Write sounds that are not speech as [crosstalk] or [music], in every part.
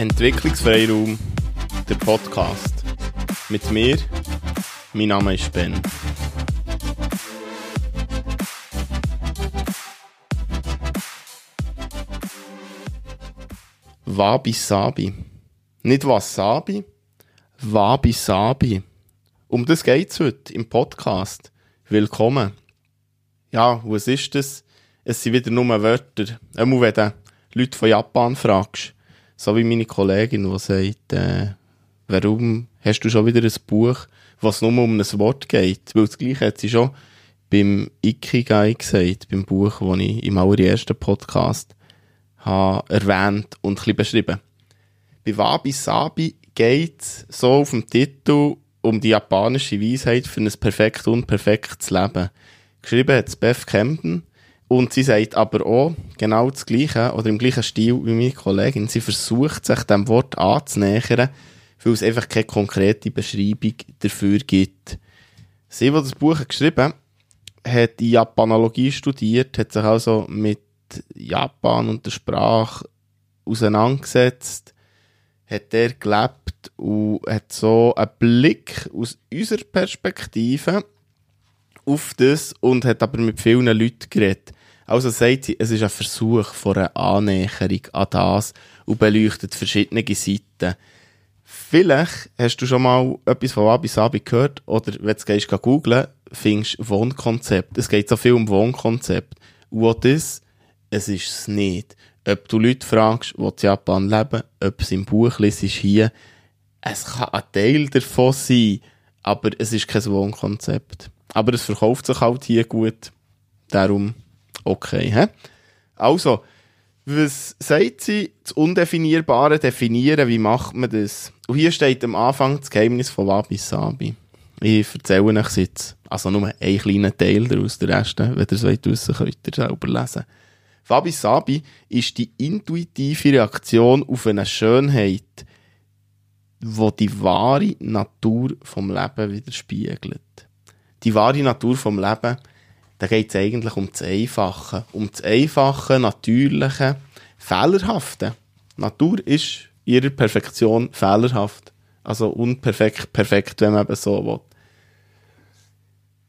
Entwicklungsfreiraum, der Podcast. Mit mir, mein Name ist Ben. Wabi Sabi. Nicht Wasabi, Wabi Sabi. Um das geht's heute im Podcast. Willkommen. Ja, was ist das? Es sind wieder nur Wörter. Einmal, wenn du Leute von Japan fragst, so wie meine Kollegin, die sagt, äh, warum hast du schon wieder ein Buch, was nur um ein Wort geht? Weil das Gleiche hat sie schon beim Ikigai gesagt, beim Buch, das ich im allerersten Podcast habe erwähnt und ein bisschen beschrieben. Bei Wabi Sabi geht es so auf dem Titel um die japanische Weisheit für ein perfekt unperfektes Leben. Geschrieben hat es Beth Camden und sie sagt aber auch genau das Gleiche oder im gleichen Stil wie meine Kollegin. Sie versucht sich dem Wort anzunähern, weil es einfach keine konkrete Beschreibung dafür gibt. Sie, die das Buch geschrieben hat die Japanologie studiert, hat sich also mit Japan und der Sprache auseinandergesetzt, hat der gelebt und hat so einen Blick aus unserer Perspektive auf das und hat aber mit vielen Leuten geredet. Also sagt sie, es ist ein Versuch von einer Annäherung an das und beleuchtet verschiedene Seiten. Vielleicht hast du schon mal etwas von Wabi Sabi gehört oder wenn du gehst googlen, findest du Wohnkonzept. Es geht so viel um Wohnkonzept. Und auch das, es ist es nicht. Ob du Leute fragst, die in Japan leben, ob es im Buch liest, hier, es kann ein Teil davon sein, aber es ist kein Wohnkonzept. Aber es verkauft sich halt hier gut. Darum Okay, hä? Also, was sagt sie? Das Undefinierbare definieren, wie macht man das? Und hier steht am Anfang das Geheimnis von Wabi Sabi. Ich erzähle euch jetzt, also nur einen kleinen Teil daraus, der Rest, wenn ihr es wollt wissen, könnt ihr selber lesen. Wabi Sabi ist die intuitive Reaktion auf eine Schönheit, wo die wahre Natur vom Leben widerspiegelt. Die wahre Natur vom Leben da geht es eigentlich um das Einfache. Um das Einfache, Natürliche, Fehlerhafte. Natur ist in ihrer Perfektion fehlerhaft. Also unperfekt, perfekt, wenn man eben so will.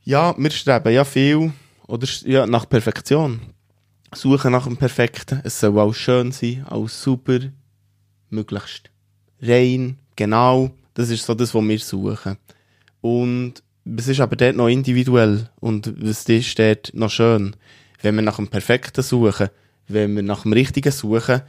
Ja, wir streben ja viel oder ja, nach Perfektion. Suchen nach dem Perfekten. Es soll auch schön sein, auch super, möglichst rein, genau. Das ist so das, was wir suchen. Und es ist aber dort noch individuell und was ist dort noch schön. Wenn wir nach dem Perfekten suchen, wenn wir nach dem Richtigen suchen,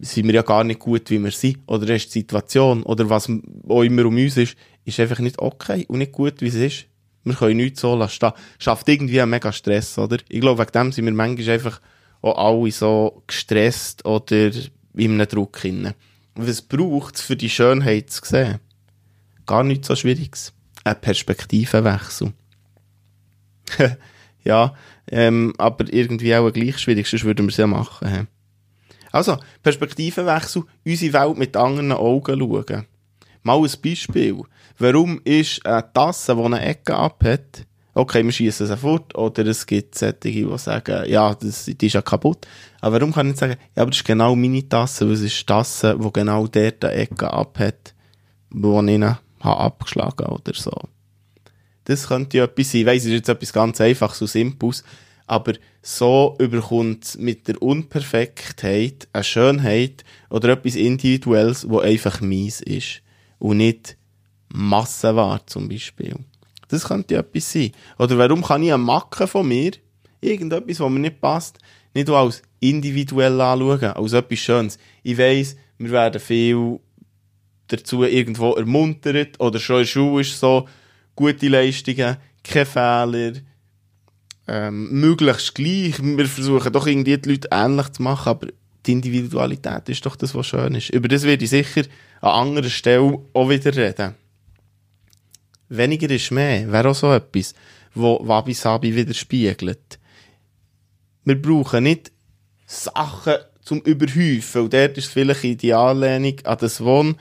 sind wir ja gar nicht gut, wie wir sind. Oder ist die Situation, oder was auch immer um uns ist, ist einfach nicht okay und nicht gut, wie es ist. Wir können nichts so lassen Schafft irgendwie einen mega Stress, oder? Ich glaube, wegen dem sind wir manchmal einfach auch alle so gestresst oder in einem Druck hinein. Was braucht es für die Schönheit zu sehen? Gar nichts so Schwieriges ein Perspektivenwechsel. [laughs] ja, ähm, aber irgendwie auch gleich schwierig, sonst würden wir es ja machen. Also, Perspektivenwechsel, unsere Welt mit anderen Augen schauen. Mal ein Beispiel. Warum ist eine Tasse, die eine Ecke abhat, okay, wir schießen sie fort, oder es gibt solche, die sagen, ja, das, die ist ja kaputt. Aber warum kann ich nicht sagen, ja, aber das ist genau meine Tasse, weil es ist die Tasse, die genau eine Ecke abhat, wo ich habe abgeschlagen oder so. Das könnte ja etwas sein. Ich weiss, es ist jetzt etwas ganz einfaches so Simples, aber so überkommt mit der Unperfektheit eine Schönheit oder etwas Individuelles, wo einfach mies ist und nicht Massenware zum Beispiel. Das könnte ja etwas sein. Oder warum kann ich eine Macke von mir, irgendetwas, was mir nicht passt, nicht als individuell anschauen, als etwas Schönes. Ich weiss, wir werden viel dazu irgendwo ermuntert oder schon in der Schule ist so, gute Leistungen, keine Fehler, ähm, möglichst gleich. Wir versuchen doch irgendwie die Leute ähnlich zu machen, aber die Individualität ist doch das, was schön ist. Über das werde ich sicher an anderer Stelle auch wieder reden. Weniger ist mehr, wäre auch so etwas, wo Wabi Sabi widerspiegelt. Wir brauchen nicht Sachen zum Überhäufen, und dort ist vielleicht die Anlehnung an das Wohn-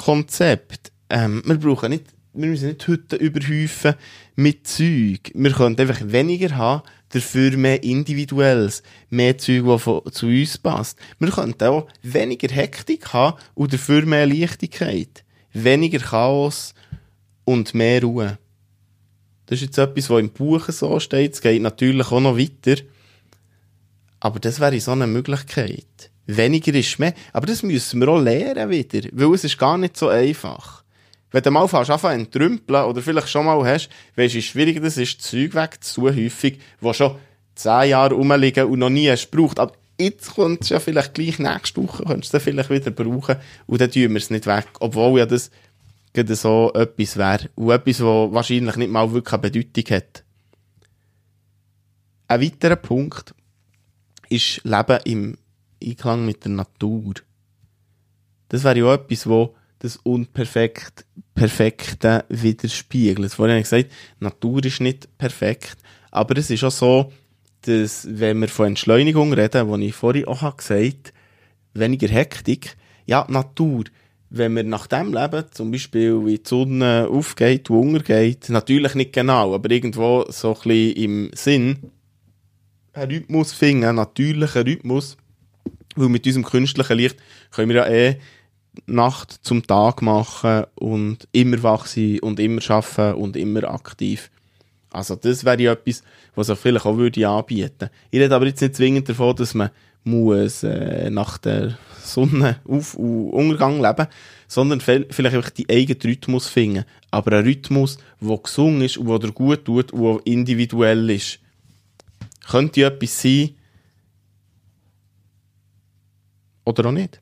Konzept. Ähm, wir brauchen nicht, wir müssen nicht heute überhäufen mit Zeug. Wir können einfach weniger haben, dafür mehr Individuelles, mehr Zeug, was zu uns passt. Wir könnten auch weniger Hektik haben und dafür mehr Leichtigkeit. Weniger Chaos und mehr Ruhe. Das ist jetzt etwas, was im Buch so steht. Es geht natürlich auch noch weiter. Aber das wäre so eine Möglichkeit. Weniger ist mehr. Aber das müssen wir auch lernen wieder. Weil es ist gar nicht so einfach. Wenn du mal fast anfangen entrümpeln oder vielleicht schon mal hast, weißt du, wie schwierig das ist, Zeug wegzusuchen, häufig, wo schon zehn Jahre rumliegen und noch nie hast gebraucht. Aber jetzt kommt es ja vielleicht gleich nächste Woche, könntest du es vielleicht wieder brauchen und dann tun wir es nicht weg. Obwohl ja das gerade so etwas wäre. Und etwas, was wahrscheinlich nicht mal wirklich eine Bedeutung hat. Ein weiterer Punkt ist Leben im Einklang mit der Natur. Das wäre ja etwas, wo das Unperfekt, Perfekte widerspiegelt. Vorhin habe ich gesagt, Natur ist nicht perfekt, aber es ist auch so, dass, wenn wir von Entschleunigung reden, wo ich vorhin auch gesagt habe, weniger Hektik, ja, Natur, wenn wir nach dem leben, zum Beispiel wie die Sonne aufgeht und untergeht, natürlich nicht genau, aber irgendwo so ein bisschen im Sinn, einen Rhythmus finden, einen natürlichen Rhythmus, weil mit unserem künstlichen Licht können wir ja eh Nacht zum Tag machen und immer wach sein und immer arbeiten und immer aktiv. Also das wäre ja etwas, was sich vielleicht auch würde anbieten. Ich rede aber jetzt nicht zwingend davon, dass man muss äh, nach der Sonnenauf- und Untergang leben, sondern vielleicht einfach die eigenen Rhythmus finden. Aber ein Rhythmus, der gesungen ist und der dir gut tut und der individuell ist. Könnte etwas sein oder auch nicht.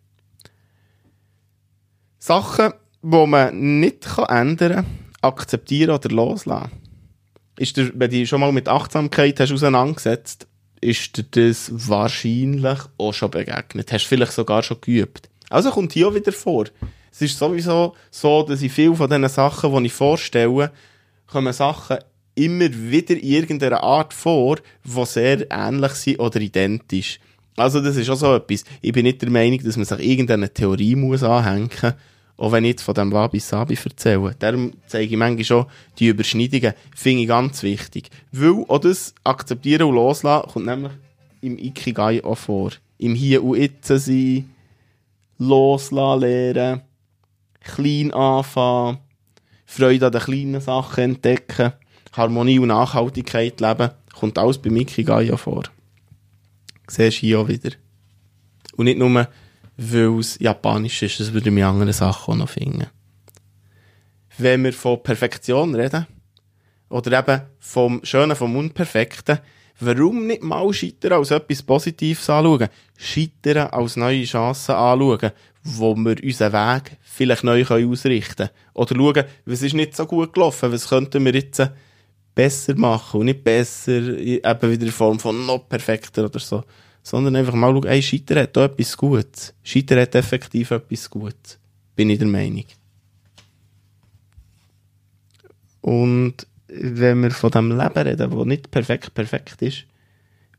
Sachen, die man nicht ändern kann, akzeptieren oder loslassen. Ist dir, wenn du schon mal mit Achtsamkeit hast auseinandergesetzt ist dir das wahrscheinlich auch schon begegnet. Hast vielleicht sogar schon geübt. Also kommt hier auch wieder vor. Es ist sowieso so, dass ich viele von diesen Sachen, die ich vorstelle, kommen Sachen immer wieder in irgendeiner Art vor, die sehr ähnlich sind oder identisch. Also das ist auch so etwas. Ich bin nicht der Meinung, dass man sich irgendeine Theorie muss anhängen muss, auch wenn ich jetzt von dem Wabi Sabi erzähle. Darum zeige ich manchmal schon die Überschneidungen, finde ich ganz wichtig. Weil auch das Akzeptieren und Loslassen kommt nämlich im Ikigai auch vor. Im Hier und Jetzt sein, loslassen lernen, klein anfangen, Freude an den kleinen Sachen entdecken, Harmonie und Nachhaltigkeit leben, kommt alles beim Ikigai auch vor. Siehst du hier auch wieder. Und nicht nur weil es japanisch ist. Das würde ich andere Sachen auch noch finden. Wenn wir von Perfektion reden, oder eben vom Schönen, vom Unperfekten, warum nicht mal Scheitern als etwas Positives anschauen? Scheitern als neue Chancen anschauen, wo wir unseren Weg vielleicht neu ausrichten können. Oder schauen, was ist nicht so gut gelaufen, was könnten wir jetzt besser machen und nicht besser, eben wieder in Form von noch perfekter oder so sondern einfach mal schauen, ey, Scheitern hat da etwas Gutes. Scheitern hat effektiv etwas Gutes. Bin ich der Meinung. Und wenn wir von dem Leben reden, das nicht perfekt perfekt ist,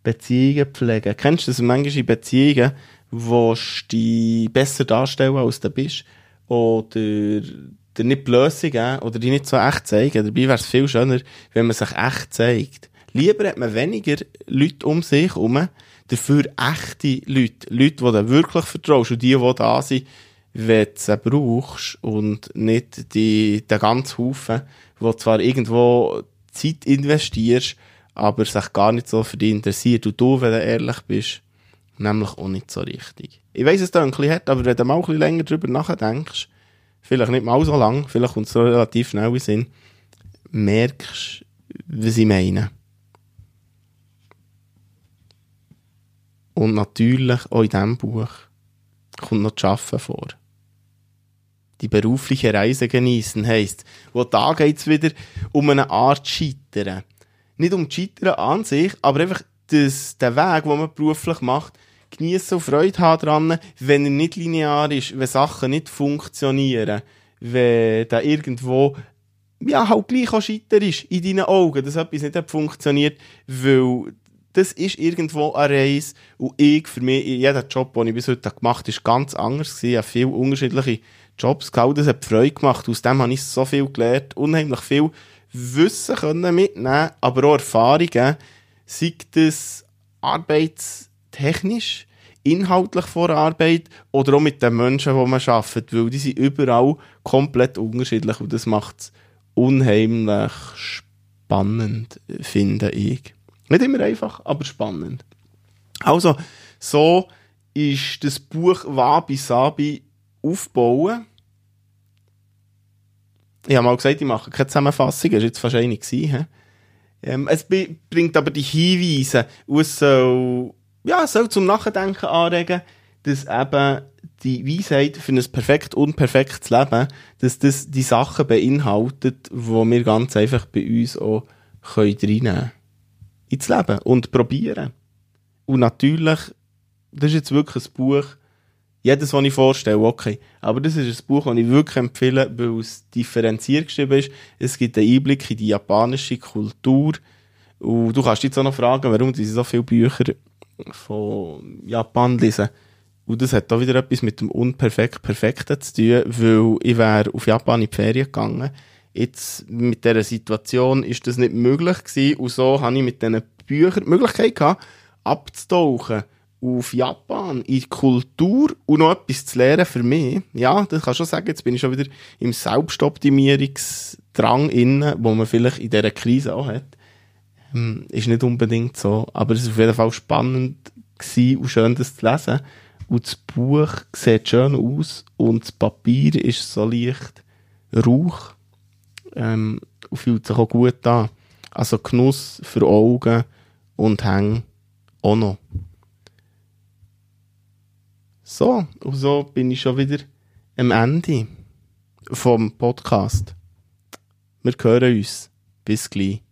Beziehungen pflegen. Kennst du das manchmal in Beziehungen, wo du dich besser darstellen, als du bist? Oder dir nicht Blöße geben oder dich nicht so echt zeigen. Dabei wäre es viel schöner, wenn man sich echt zeigt. Lieber hat man weniger Leute um sich herum, dafür echte Leute, Leute, die du wirklich vertraust und die, die da sind, wenn du sie brauchst und nicht die, den ganzen Haufen, wo zwar irgendwo Zeit investierst, aber sich gar nicht so für dich interessiert und du, wenn du ehrlich bist, nämlich auch nicht so richtig. Ich weiss, es da ein bisschen hart, aber wenn du mal ein bisschen länger drüber nachdenkst, vielleicht nicht mal so lang, vielleicht kommt es relativ schnell in Sinn, merkst, was ich meine. Und natürlich auch in diesem Buch kommt noch das Arbeiten vor. Die berufliche Reise genießen heisst, wo da geht's wieder um eine Art Scheitern. Nicht um Scheitern an sich, aber einfach das, den Weg, den man beruflich macht, genießen und Freude haben dran, wenn er nicht linear ist, wenn Sachen nicht funktionieren, wenn da irgendwo ja, halt gleich auch Scheiter ist in deinen Augen, dass etwas nicht funktioniert, weil das ist irgendwo eine Reise. Und ich, für mich, jeder Job, den ich bis heute gemacht habe, ist ganz anders. Ich habe viele unterschiedliche Jobs gehabt. Das hat Freude gemacht. Aus dem habe ich so viel gelernt. Unheimlich viel Wissen können mitnehmen, aber auch Erfahrungen sei das arbeitstechnisch, inhaltlich vor Arbeit oder auch mit den Menschen, die man arbeitet, weil die sind überall komplett unterschiedlich und das macht es unheimlich spannend, finde ich. Nicht immer einfach, aber spannend. Also, so ist das Buch Wabi Sabi aufbauen. Ich habe mal gesagt, ich mache keine Zusammenfassung, das war jetzt wahrscheinlich. Ähm, es bringt aber die Hinweise, und es soll, ja, soll zum Nachdenken anregen, dass eben die Weisheit für ein perfekt unperfektes Leben, dass das die Sachen beinhaltet, die wir ganz einfach bei uns auch reinnehmen können. Ins Leben und probieren. Und natürlich, das ist jetzt wirklich ein Buch, jedes, was ich vorstelle, okay. Aber das ist ein Buch, das ich wirklich empfehle, weil es differenziert geschrieben ist. Es gibt einen Einblick in die japanische Kultur. Und du kannst jetzt auch noch fragen, warum sie so viele Bücher von Japan lesen. Und das hat auch wieder etwas mit dem Unperfekt Perfekten zu tun, weil ich wäre auf Japan in die Ferien gegangen. Jetzt, mit dieser Situation, ist das nicht möglich gewesen. Und so habe ich mit diesen Büchern die Möglichkeit gehabt, abzutauchen auf Japan, in die Kultur und noch etwas zu lernen für mich. Ja, das kann schon sagen, jetzt bin ich schon wieder im Selbstoptimierungsdrang inne, wo man vielleicht in dieser Krise auch hat. Hm, ist nicht unbedingt so, aber es ist auf jeden Fall spannend gewesen und schön, das zu lesen. Und das Buch sieht schön aus und das Papier ist so leicht Rauch ähm, und fühlt sich auch gut an. Also Genuss für Augen und Hänge auch noch. So, und so bin ich schon wieder am Ende vom Podcast. Wir hören uns. Bis gleich.